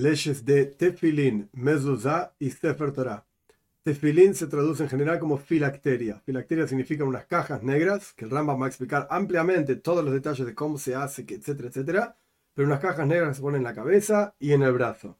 Leyes de Tefilin, Mezuzah y Sefer Torah. Tefilin se traduce en general como filacteria. Filacteria significa unas cajas negras, que el Rambam va a explicar ampliamente todos los detalles de cómo se hace, etcétera, etcétera. Pero unas cajas negras se ponen en la cabeza y en el brazo.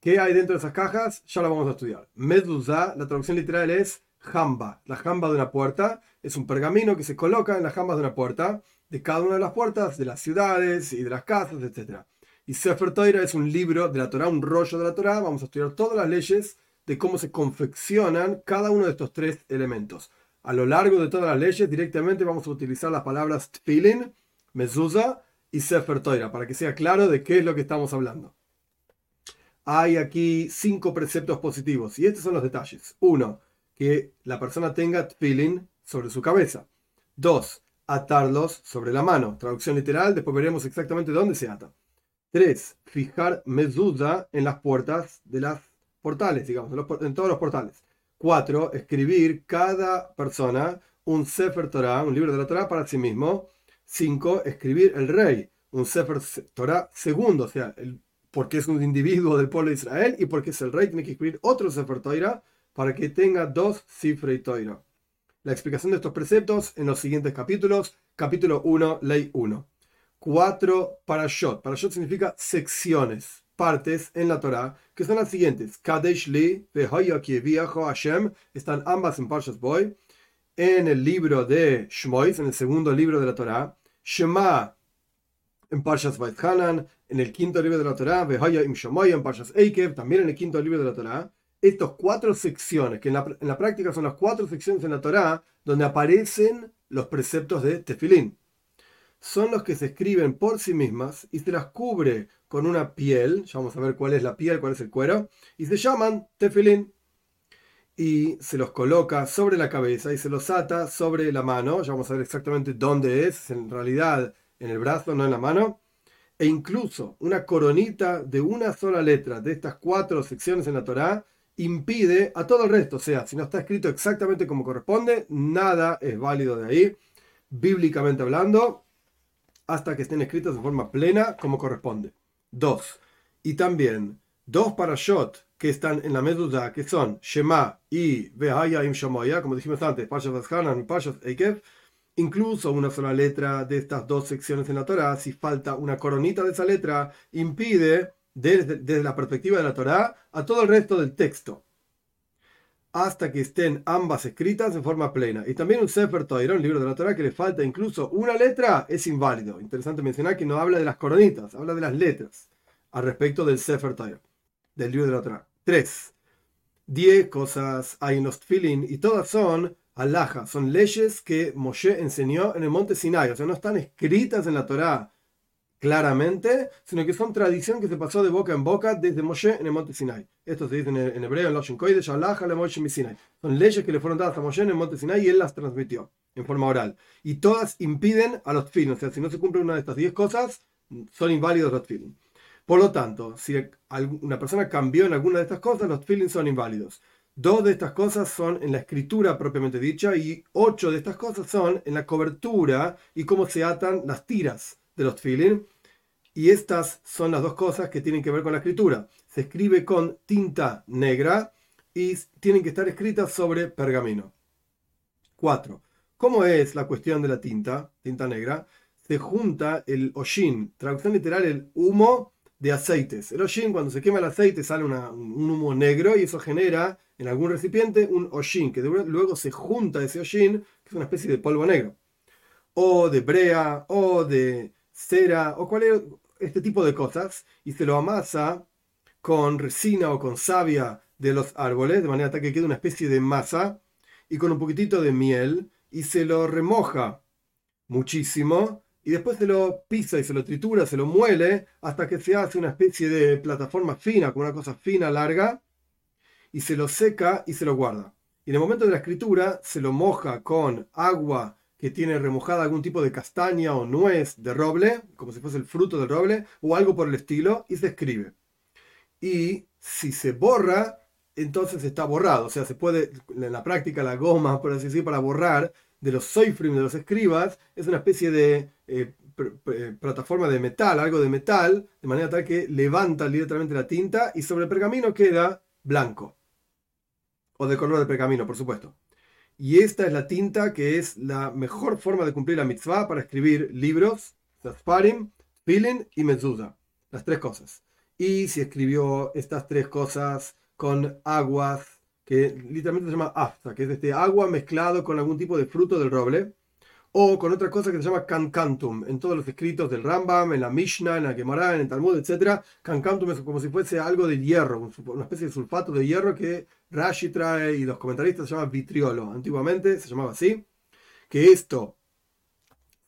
¿Qué hay dentro de esas cajas? Ya lo vamos a estudiar. Mezuzah, la traducción literal es jamba. La jamba de una puerta es un pergamino que se coloca en las jambas de una puerta, de cada una de las puertas, de las ciudades y de las casas, etcétera. Y Sefer Torah es un libro de la Torah, un rollo de la Torah. Vamos a estudiar todas las leyes de cómo se confeccionan cada uno de estos tres elementos. A lo largo de todas las leyes, directamente vamos a utilizar las palabras tefilin, mezuzah y Sefer Torah, para que sea claro de qué es lo que estamos hablando. Hay aquí cinco preceptos positivos, y estos son los detalles. Uno, que la persona tenga tefilin sobre su cabeza. Dos, atarlos sobre la mano. Traducción literal, después veremos exactamente dónde se ata. 3. Fijar mezuzah en las puertas de las portales, digamos, en todos los portales. 4. Escribir cada persona un Sefer Torah, un libro de la Torah para sí mismo. 5. Escribir el rey, un Sefer Torah segundo, o sea, porque es un individuo del pueblo de Israel y porque es el rey, tiene que escribir otro Sefer Torah para que tenga dos Sifrei Torah. La explicación de estos preceptos en los siguientes capítulos. Capítulo 1, Ley 1 cuatro parashot. Parashot significa secciones, partes en la Torah, que son las siguientes. Kadesh li Hashem, están ambas en Parshas Boy. En el libro de Shmois, en el segundo libro de la Torah. Shema en Parshas Hanan, en el quinto libro de la Torah. Vehoya im en Parshas Eikev, también en el quinto libro de la Torah. Estas cuatro secciones, que en la, en la práctica son las cuatro secciones en la Torah, donde aparecen los preceptos de Tefilín son los que se escriben por sí mismas y se las cubre con una piel, ya vamos a ver cuál es la piel, cuál es el cuero, y se llaman tefilín. Y se los coloca sobre la cabeza y se los ata sobre la mano, ya vamos a ver exactamente dónde es, en realidad en el brazo, no en la mano. E incluso una coronita de una sola letra de estas cuatro secciones en la Torá impide a todo el resto. O sea, si no está escrito exactamente como corresponde, nada es válido de ahí, bíblicamente hablando hasta que estén escritos de forma plena como corresponde. Dos. Y también dos parashot que están en la medusa, que son Shema y Vehaya im Shamoya, como dijimos antes, Pashas Hanan y Pashas Eikev, incluso una sola letra de estas dos secciones en la Torah, si falta una coronita de esa letra, impide, desde, desde la perspectiva de la Torah, a todo el resto del texto hasta que estén ambas escritas en forma plena. Y también un Sefer Torah, un libro de la Torah que le falta incluso una letra, es inválido. Interesante mencionar que no habla de las coronitas, habla de las letras al respecto del Sefer Torah, del libro de la Torah. Tres. Diez cosas hay en los tfilin y todas son alhajas, son leyes que Moshe enseñó en el monte Sinai, o sea, no están escritas en la Torah claramente, sino que son tradición que se pasó de boca en boca desde Moshe en el monte Sinai. Esto se dice en, hebreo, en Loshin Koidesh, le Moshe Sinai. Son leyes que le fueron dadas a Moshe en el monte Sinai y él las transmitió en forma oral. Y todas impiden a los tfilin, o sea, si no se cumple una de estas diez cosas, son inválidos los tfilin. Por lo tanto, si una persona cambió en alguna de estas cosas, los tfilin son inválidos. Dos de estas cosas son en la escritura propiamente dicha y ocho de estas cosas son en la cobertura y cómo se atan las tiras de los tfilin. Y estas son las dos cosas que tienen que ver con la escritura. Se escribe con tinta negra y tienen que estar escritas sobre pergamino. 4. ¿Cómo es la cuestión de la tinta, tinta negra? Se junta el oshin, traducción literal, el humo de aceites. El oshin, cuando se quema el aceite, sale un humo negro y eso genera en algún recipiente un oshin, que luego se junta ese oshin, que es una especie de polvo negro. O de brea, o de cera o cualquier este tipo de cosas y se lo amasa con resina o con savia de los árboles, de manera que quede una especie de masa y con un poquitito de miel y se lo remoja muchísimo y después se lo pisa y se lo tritura, se lo muele hasta que se hace una especie de plataforma fina, con una cosa fina, larga, y se lo seca y se lo guarda. Y en el momento de la escritura se lo moja con agua que tiene remojada algún tipo de castaña o nuez de roble, como si fuese el fruto del roble, o algo por el estilo, y se escribe. Y si se borra, entonces está borrado. O sea, se puede, en la práctica, la goma, por así decir, para borrar de los soifrim, de los escribas, es una especie de eh, plataforma de metal, algo de metal, de manera tal que levanta literalmente la tinta y sobre el pergamino queda blanco. O de color de pergamino, por supuesto. Y esta es la tinta que es la mejor forma de cumplir la mitzvah para escribir libros, Zasparim, Filin y Mezuzah. Las tres cosas. Y si escribió estas tres cosas con aguas, que literalmente se llama afta, que es este agua mezclado con algún tipo de fruto del roble, o con otra cosa que se llama cancantum. En todos los escritos del Rambam, en la Mishnah, en la Gemara, en el Talmud, etc. Cancantum es como si fuese algo de hierro, una especie de sulfato de hierro que Rashi trae y los comentaristas se llama vitriolo. Antiguamente se llamaba así. Que esto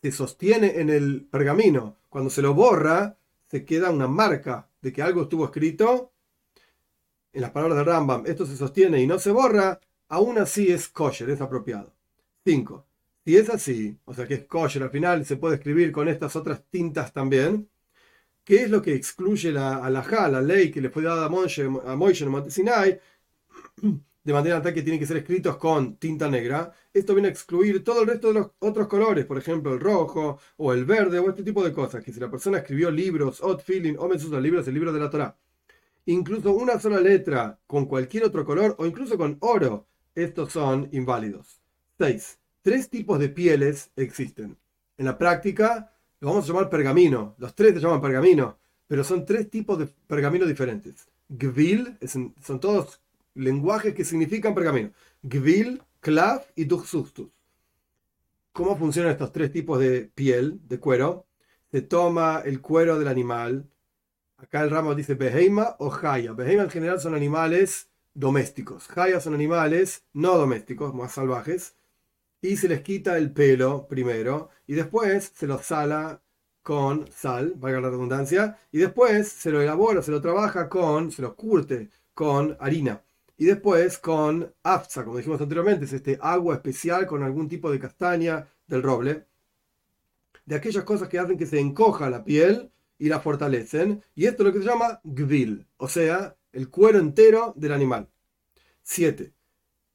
se sostiene en el pergamino. Cuando se lo borra, se queda una marca de que algo estuvo escrito. En las palabras del Rambam, esto se sostiene y no se borra, aún así es kosher, es apropiado. 5 si es así, o sea que es kosher al final, se puede escribir con estas otras tintas también. ¿Qué es lo que excluye la alajá, la ley que le fue dada a en el Monte Sinai? De manera tal que tienen que ser escritos con tinta negra. Esto viene a excluir todo el resto de los otros colores, por ejemplo, el rojo o el verde o este tipo de cosas. Que si la persona escribió libros, Odd Feeling o los libros, el libro de la Torah, incluso una sola letra con cualquier otro color o incluso con oro, estos son inválidos. 6 tres tipos de pieles existen. En la práctica lo vamos a llamar pergamino. Los tres se llaman pergamino, pero son tres tipos de pergamino diferentes. Gvil, son todos lenguajes que significan pergamino. Gvil, Klav y Duxustus. ¿Cómo funcionan estos tres tipos de piel, de cuero? Se toma el cuero del animal. Acá el ramo dice Beheima o Jaya. Beheima en general son animales domésticos. Jaya son animales no domésticos, más salvajes y se les quita el pelo primero y después se los sala con sal, valga la redundancia, y después se lo elabora, se lo trabaja con, se lo curte con harina. Y después con afza, como dijimos anteriormente, es este agua especial con algún tipo de castaña del roble, de aquellas cosas que hacen que se encoja la piel y la fortalecen. Y esto es lo que se llama gvil, o sea, el cuero entero del animal. 7.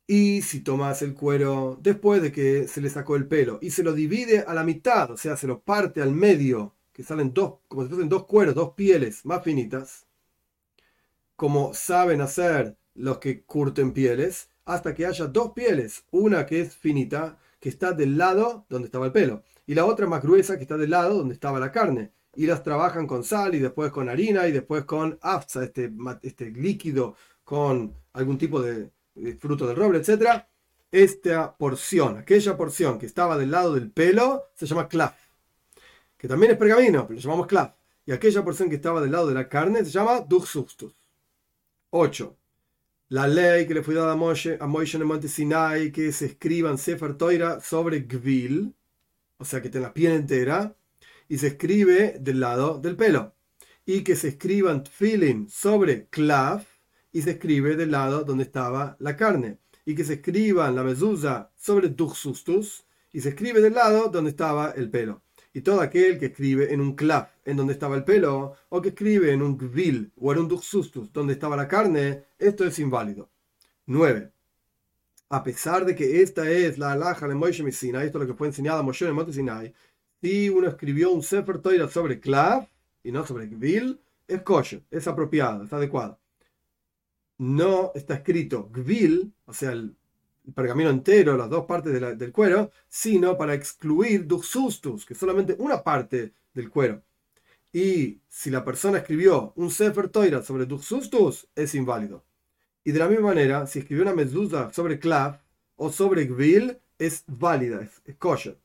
Y si tomas el cuero después de que se le sacó el pelo y se lo divide a la mitad, o sea, se lo parte al medio, que salen dos, como si fuesen dos cueros, dos pieles más finitas, como saben hacer los que curten pieles, hasta que haya dos pieles, una que es finita, que está del lado donde estaba el pelo, y la otra más gruesa que está del lado donde estaba la carne. Y las trabajan con sal y después con harina y después con afza, este, este líquido con algún tipo de, fruto del roble, etc. Esta porción, aquella porción que estaba del lado del pelo, se llama clav, que también es pergamino, pero lo llamamos clav. Y aquella porción que estaba del lado de la carne se llama duxustus. 8. La ley que le fue dada a Moshe, a en el monte Sinai, que se escriba en Sefer Toira sobre Gvil, o sea que tiene la piel entera, y se escribe del lado del pelo. Y que se escriban Tfilin sobre Clav, y se escribe del lado donde estaba la carne. Y que se escriba en la mezuzá sobre duxustus y se escribe del lado donde estaba el pelo. Y todo aquel que escribe en un clav en donde estaba el pelo, o que escribe en un gvil o en un duxustus donde estaba la carne, esto es inválido. 9. A pesar de que esta es la alhaja de Moshe Sinai, esto es lo que fue enseñado a Moshe en el monte Sinai, si uno escribió un Sefer Torah sobre clav y no sobre gvil, es kosher, es apropiado, es adecuado no está escrito gvil, o sea, el, pergamino entero, las dos partes del cuero, sino para excluir duxustus, que es solamente una parte del cuero. Y si la persona escribió un Sefer Toira sobre duxustus, es inválido. Y de la misma manera, si escribió una mezuzah sobre clav o sobre gvil, es válida, es, kosher.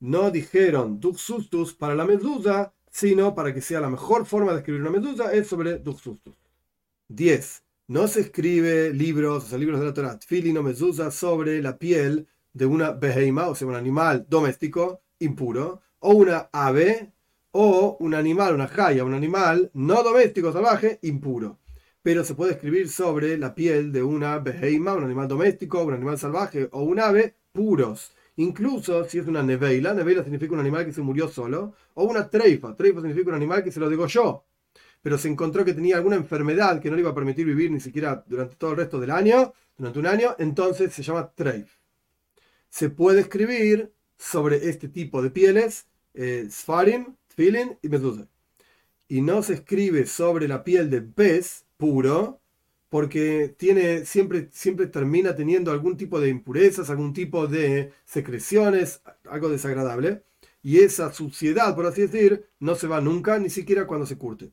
No dijeron duxustus para la mezuzah, sino para que sea la mejor forma de escribir una mezuzah, es sobre duxustus. 10 no se escribe libros, o sea, libros de la Torah, tfilin o mezuzah, sobre la piel de una beheima, o sea, un animal doméstico impuro, o una ave, o un animal, una jaya, un animal no doméstico, salvaje, impuro. Pero se puede escribir sobre la piel de una beheima, un animal doméstico, un animal salvaje, o un ave, puros. Incluso si es una neveila, neveila significa un animal que se murió solo, o una treifa, treifa significa un animal que se lo degolló pero se encontró que tenía alguna enfermedad que no le iba a permitir vivir ni siquiera durante todo el resto del año, durante un año, entonces se llama treif. Se puede escribir sobre este tipo de pieles eh, Sfarim, Tfilin y Mezuzah. Y no se escribe sobre la piel de pez puro, porque tiene, siempre, siempre termina teniendo algún tipo de impurezas, algún tipo de secreciones, algo desagradable. Y esa suciedad, por así decir, no se va nunca, ni siquiera cuando se curte.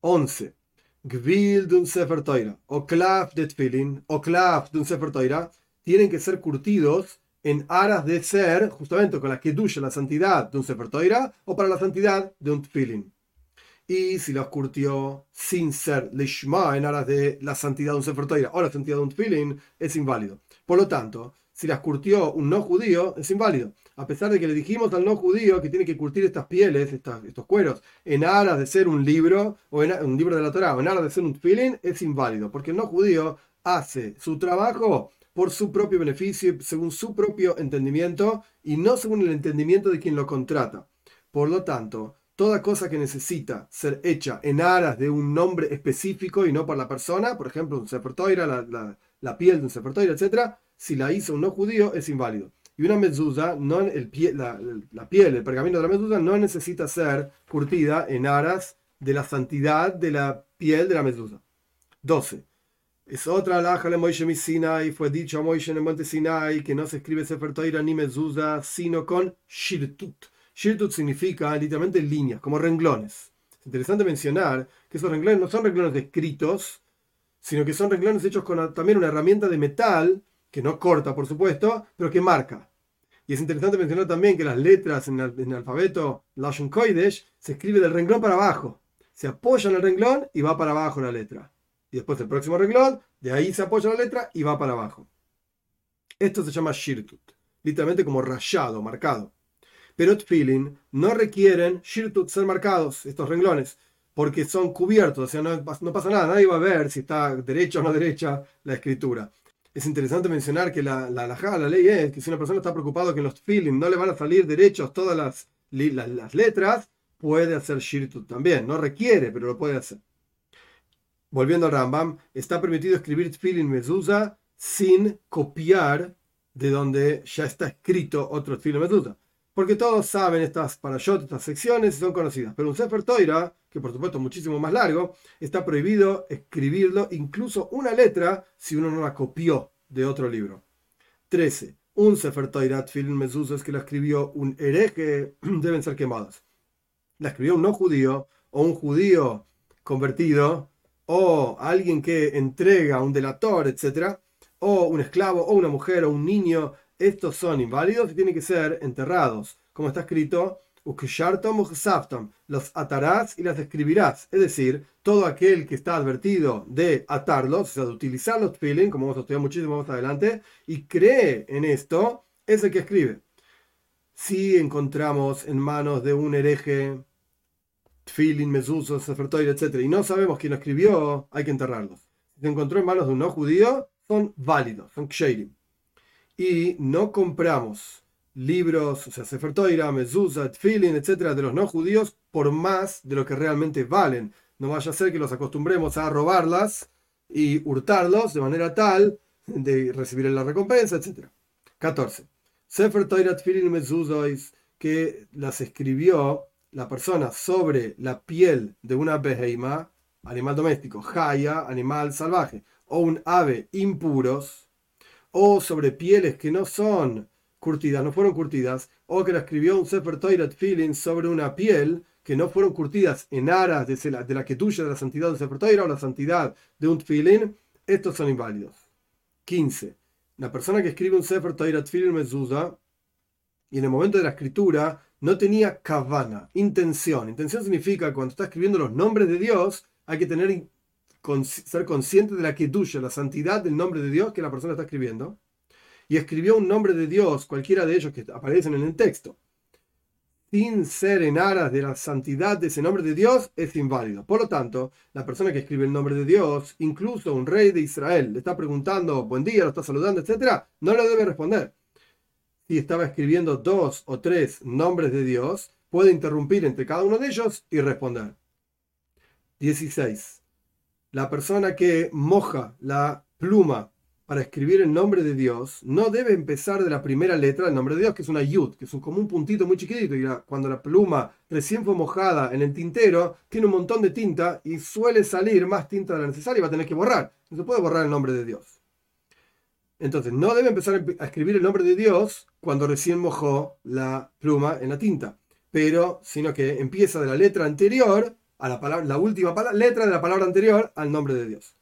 11. Gvil de un Sefer Toira, o Klaf de Tfilin, o Klaf de un Sefer Toira, tienen que ser curtidos en aras de ser, justamente con la duya la santidad de un Sefer Toira, o para la santidad de un Tfilin. Y si los curtió sin ser Lishma en aras de la santidad de un Sefer Toira o la santidad de un Tfilin, es inválido. Por lo tanto, si las curtió un no judío, es inválido. A pesar de que le dijimos al no judío que tiene que curtir estas pieles, estos cueros, en aras de ser un libro, o en un libro de la Torah, o en aras de ser un feeling, es inválido. Porque el no judío hace su trabajo por su propio beneficio, según su propio entendimiento, y no según el entendimiento de quien lo contrata. Por lo tanto, toda cosa que necesita ser hecha en aras de un nombre específico y no por la persona, por ejemplo, un Sefer la, piel de un Sefer etc., si la hizo un no judío, es inválido. Y una mezuzá, no, el la, piel, el pergamino de la mezuzá, no necesita ser curtida en aras de la santidad de la piel de la mezuzá. 12. Es otra alhaja de Moishe Sinai, fue dicho a Moishe en el monte Sinai que no se escribe Sefer ni mezuzá, sino con shirtut. Shirtut significa literalmente líneas, como renglones. Es interesante mencionar que esos renglones no son renglones escritos, sino que son renglones hechos con también una herramienta de metal que no corta, por supuesto, pero que marca. Y es interesante mencionar también que las letras en el, alfabeto Lashon Kodesh se escribe del renglón para abajo. Se apoya en el renglón y va para abajo la letra. Y después el próximo renglón, de ahí se apoya la letra y va para abajo. Esto se llama shirtut, literalmente como rayado, marcado. Pero tfilin no requieren shirtut ser marcados, estos renglones, porque son cubiertos, o sea, no, no pasa nada, nadie va a ver si está derecha o no derecha la escritura es interesante mencionar que la, la, la, ley es que si una persona está preocupada que en los feelings no le van a salir derechos todas las, las, letras, puede hacer shirtut también. No requiere, pero lo puede hacer. Volviendo al Rambam, está permitido escribir tfilin mezuzah sin copiar de donde ya está escrito otro tfilin mezuzah. Porque todos saben estas parashot, estas secciones, son conocidas. Pero un Sefer Toira, que por supuesto es muchísimo más largo, está prohibido escribirlo, incluso una letra, si uno no la copió de otro libro. 13. Un Sefer Toirat Film que la escribió un hereje, deben ser quemados. La escribió un no judío, o un judío convertido, o alguien que entrega, un delator, etc., o un esclavo, o una mujer, o un niño. Estos son inválidos y tienen que ser enterrados, como está escrito los atarás y las escribirás. Es decir, todo aquel que está advertido de atarlos, o sea, de utilizar los feeling, como vamos a estudiar muchísimo más adelante, y cree en esto, es el que escribe. Si encontramos en manos de un hereje feeling, mesusos, sefertoide, etc., y no sabemos quién lo escribió, hay que enterrarlos. Si se encontró en manos de un no judío, son válidos, son ksherim. Y no compramos libros, o sea, Sefer Toira, Mezuzah, Tfilin, etcétera, de los no judíos por más de lo que realmente valen. No vaya a ser que los acostumbremos a robarlas y hurtarlos de manera tal de recibir la recompensa, etcétera. 14. Sefer Toira, Tfilin, Mezuzah, que las escribió la persona sobre la piel de una beheima, animal doméstico, jaya, animal salvaje, o un ave impuros, o sobre pieles que no son curtidas, no fueron curtidas, o que la escribió un Sefer Toilet Feeling sobre una piel que no fueron curtidas en aras de la, de la que tuya de la santidad de un Sefer Toira o la santidad de un Feeling, estos son inválidos. 15. La persona que escribe un Sefer Toilet Feeling Mezuda y en el momento de la escritura no tenía kavana, intención. Intención significa cuando está escribiendo los nombres de Dios, hay que tener ser consciente de la que tuya, la santidad del nombre de Dios que la persona está escribiendo y escribió un nombre de Dios, cualquiera de ellos que aparecen en el texto, sin ser en aras de la santidad de ese nombre de Dios, es inválido. Por lo tanto, la persona que escribe el nombre de Dios, incluso un rey de Israel, le está preguntando buen día, lo está saludando, etc., no le debe responder. Si estaba escribiendo dos o tres nombres de Dios, puede interrumpir entre cada uno de ellos y responder. 16. La persona que moja la pluma para escribir el nombre de Dios no debe empezar de la primera letra del nombre de Dios, que es una yud, que es un, como un puntito muy chiquitito. Y cuando la pluma recién fue mojada en el tintero, tiene un montón de tinta y suele salir más tinta de la necesaria y va a tener que borrar. No se puede borrar el nombre de Dios. Entonces, no debe empezar a escribir el nombre de Dios cuando recién mojó la pluma en la tinta, pero sino que empieza de la letra anterior a la, palabra, la última letra de la palabra anterior al nombre de Dios.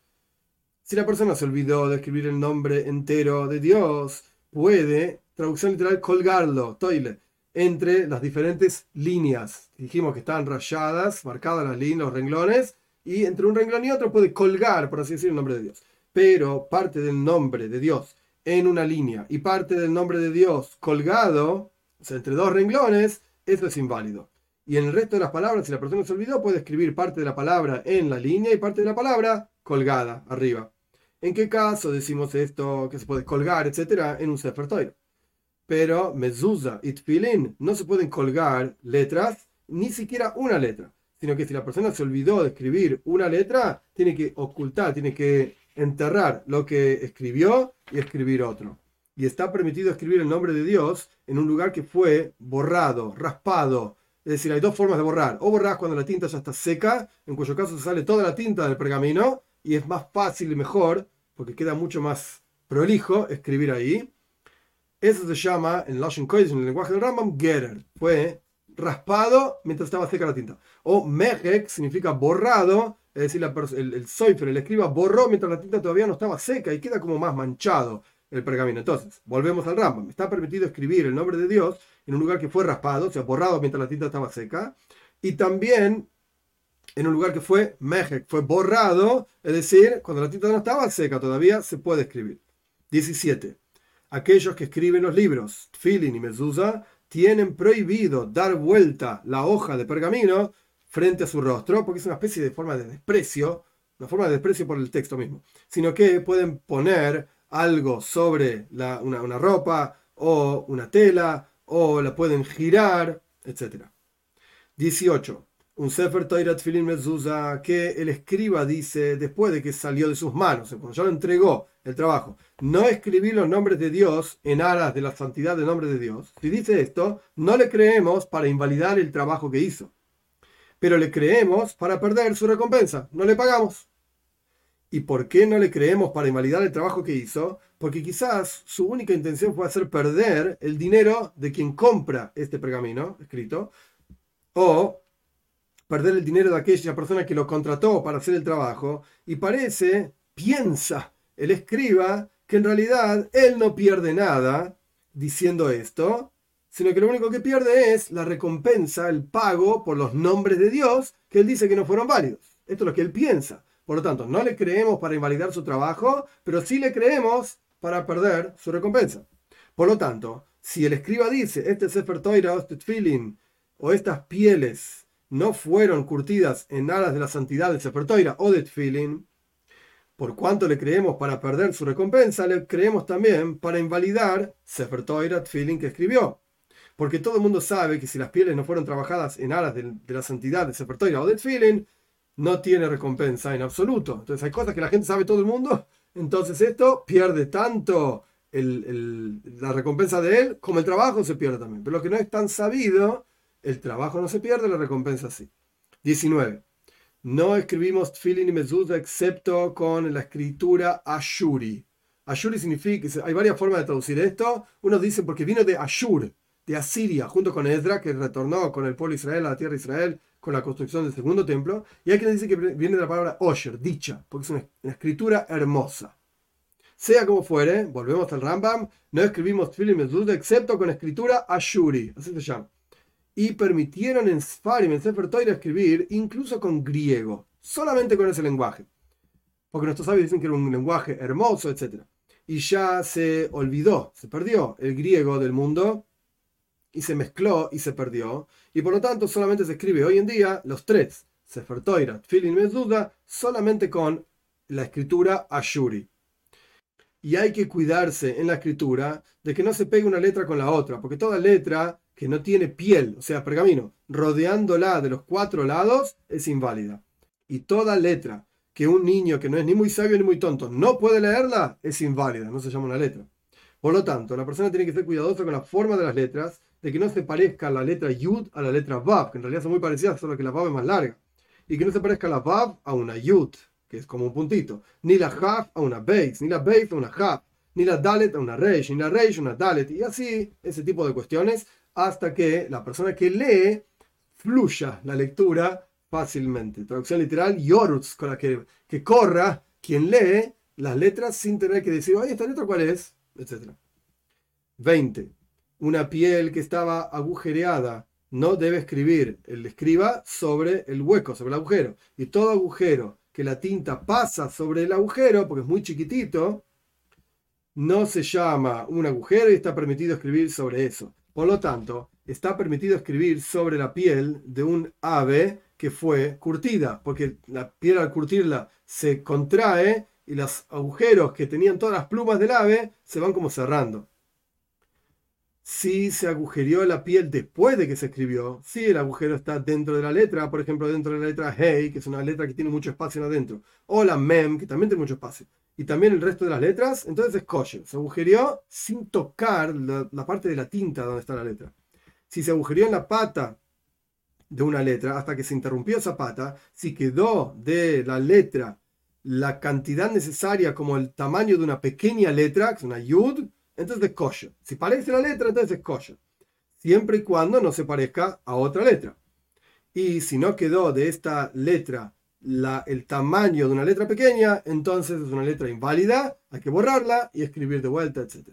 Si la persona se olvidó de escribir el nombre entero de Dios, puede, traducción literal, colgarlo, toile, entre las diferentes líneas. Dijimos que están rayadas, marcadas las líneas, los renglones, y entre un renglón y otro puede colgar, por así decir, el nombre de Dios. Pero parte del nombre de Dios en una línea y parte del nombre de Dios colgado, o sea, entre dos renglones, eso es inválido. Y en el resto de las palabras, si la persona se olvidó, puede escribir parte de la palabra en la línea y parte de la palabra colgada arriba. ¿En qué caso decimos esto que se puede colgar, etcétera, en un Sefer Pero mezuzah y tfilin no se pueden colgar letras, ni siquiera una letra, sino que si la persona se olvidó de escribir una letra, tiene que ocultar, tiene que enterrar lo que escribió y escribir otro. Y está permitido escribir el nombre de Dios en un lugar que fue borrado, raspado. Es decir, hay dos formas de borrar. O borras cuando la tinta ya está seca, en cuyo caso se sale toda la tinta del pergamino y es más fácil y mejor porque queda mucho más prolijo escribir ahí. Eso se llama, en Lashon en el lenguaje del Rambam, gerer. Fue raspado mientras estaba seca la tinta. O mejek significa borrado, es decir, el, el soifer, el escriba, borró mientras la tinta todavía no estaba seca y queda como más manchado el pergamino. Entonces, volvemos al Rambam. Está permitido escribir el nombre de Dios en un lugar que fue raspado, o sea, borrado mientras la tinta estaba seca. Y también en un lugar que fue mejek, fue borrado, es decir, cuando la tinta no estaba seca todavía, se puede escribir. 17. Aquellos que escriben los libros, Tfilin y Mezuzah, tienen prohibido dar vuelta la hoja de pergamino frente a su rostro, porque es una especie de forma de desprecio, una forma de desprecio por el texto mismo, sino que pueden poner algo sobre una, una ropa o una tela, o la pueden girar, etc. 18 un Sefer Toirat Filin Mezuzah que el escriba dice después de que salió de sus manos, cuando ya lo entregó el trabajo, no escribí los nombres de Dios en aras de la santidad del nombre de Dios. Si dice esto, no le creemos para invalidar el trabajo que hizo, pero le creemos para perder su recompensa, no le pagamos. ¿Y por qué no le creemos para invalidar el trabajo que hizo? Porque quizás su única intención fue hacer perder el dinero de quien compra este pergamino escrito, o perder el dinero de aquella persona que lo contrató para hacer el trabajo y parece, piensa el escriba, que en realidad él no pierde nada diciendo esto, sino que lo único que pierde es la recompensa, el pago por los nombres de Dios que él dice que no fueron válidos. Esto es lo que él piensa. Por lo tanto, no le creemos para invalidar su trabajo, pero sí le creemos para perder su recompensa. Por lo tanto, si el escriba dice, este Sefer Toira, este feeling o estas pieles no fueron curtidas en aras de la santidad de Sefertoira o de Tfilin, por cuanto le creemos para perder su recompensa, le creemos también para invalidar Sefertoira Tfilin que escribió. Porque todo el mundo sabe que si las pieles no fueron trabajadas en aras de, la santidad de Sefertoira o de Tfilin, no tiene recompensa en absoluto. Entonces hay cosas que la gente sabe todo el mundo, entonces esto pierde tanto la recompensa de él como el trabajo se pierde también. Pero lo que no es tan sabido el trabajo no se pierde, la recompensa sí. 19. No escribimos Tfilin y Mezuzah excepto con la escritura Ashuri. Ashuri significa, hay varias formas de traducir esto. Unos dicen porque vino de Ashur, de Asiria, junto con Ezra, que retornó con el pueblo Israel a la tierra de Israel con la construcción del segundo templo. Y hay quien dice que viene de la palabra Osher, dicha, porque es una, escritura hermosa. Sea como fuere, volvemos al Rambam, no escribimos Tfilin y Mezuzah excepto con escritura Ashuri, así se llama y permitieron en Sfarim, en Sefer escribir incluso con griego, solamente con ese lenguaje. Porque nuestros sabios dicen que era un lenguaje hermoso, etc. Y ya se olvidó, se perdió el griego del mundo y se mezcló y se perdió. Y por lo tanto solamente se escribe hoy en día los tres, Sefer Torah, Tfilin solamente con la escritura Ashuri. Y hay que cuidarse en la escritura de que no se pegue una letra con la otra, porque toda letra que no tiene piel, o sea, pergamino, rodeándola de los cuatro lados, es inválida. Y toda letra que un niño que no es ni muy sabio ni muy tonto no puede leerla, es inválida, no se llama una letra. Por lo tanto, la persona tiene que ser cuidadosa con la forma de las letras, de que no se parezca la letra Yud a la letra Vav, que en realidad son muy parecidas, solo que la Vav es más larga. Y que no se parezca la Vav a una Yud, que es como un puntito. Ni la Haf a una Beis, ni la Beis a una Haf, ni la Dalet a una Reish, ni la Reish a una Dalet. Y así, ese tipo de cuestiones, hasta que la persona que lee fluya la lectura fácilmente. Traducción literal, Yorutz, con la que, que corra quien lee las letras sin tener que decir, oye, ¿esta letra cuál es? etc. 20. Una piel que estaba agujereada no debe escribir el escriba sobre el hueco, sobre el agujero. Y todo agujero que la tinta pasa sobre el agujero, porque es muy chiquitito, no se llama un agujero y está permitido escribir sobre eso. Por lo tanto, está permitido escribir sobre la piel de un ave que fue curtida, porque la piel al curtirla se contrae y los agujeros que tenían todas las plumas del ave se van como cerrando. Si se agujereó la piel después de que se escribió, si el agujero está dentro de la letra, por ejemplo, dentro de la letra Hey, que es una letra que tiene mucho espacio adentro, o la Mem, que también tiene mucho espacio, y también el resto de las letras, entonces es kosher. Se agujereó sin tocar la, parte de la tinta donde está la letra. Si se agujereó en la pata de una letra hasta que se interrumpió esa pata, si quedó de la letra la cantidad necesaria como el tamaño de una pequeña letra, que es una yud, entonces es kosher. Si parece la letra, entonces es kosher. Siempre y cuando no se parezca a otra letra. Y si no quedó de esta letra la, el tamaño de una letra pequeña, entonces es una letra inválida, hay que borrarla y escribir de vuelta, etc.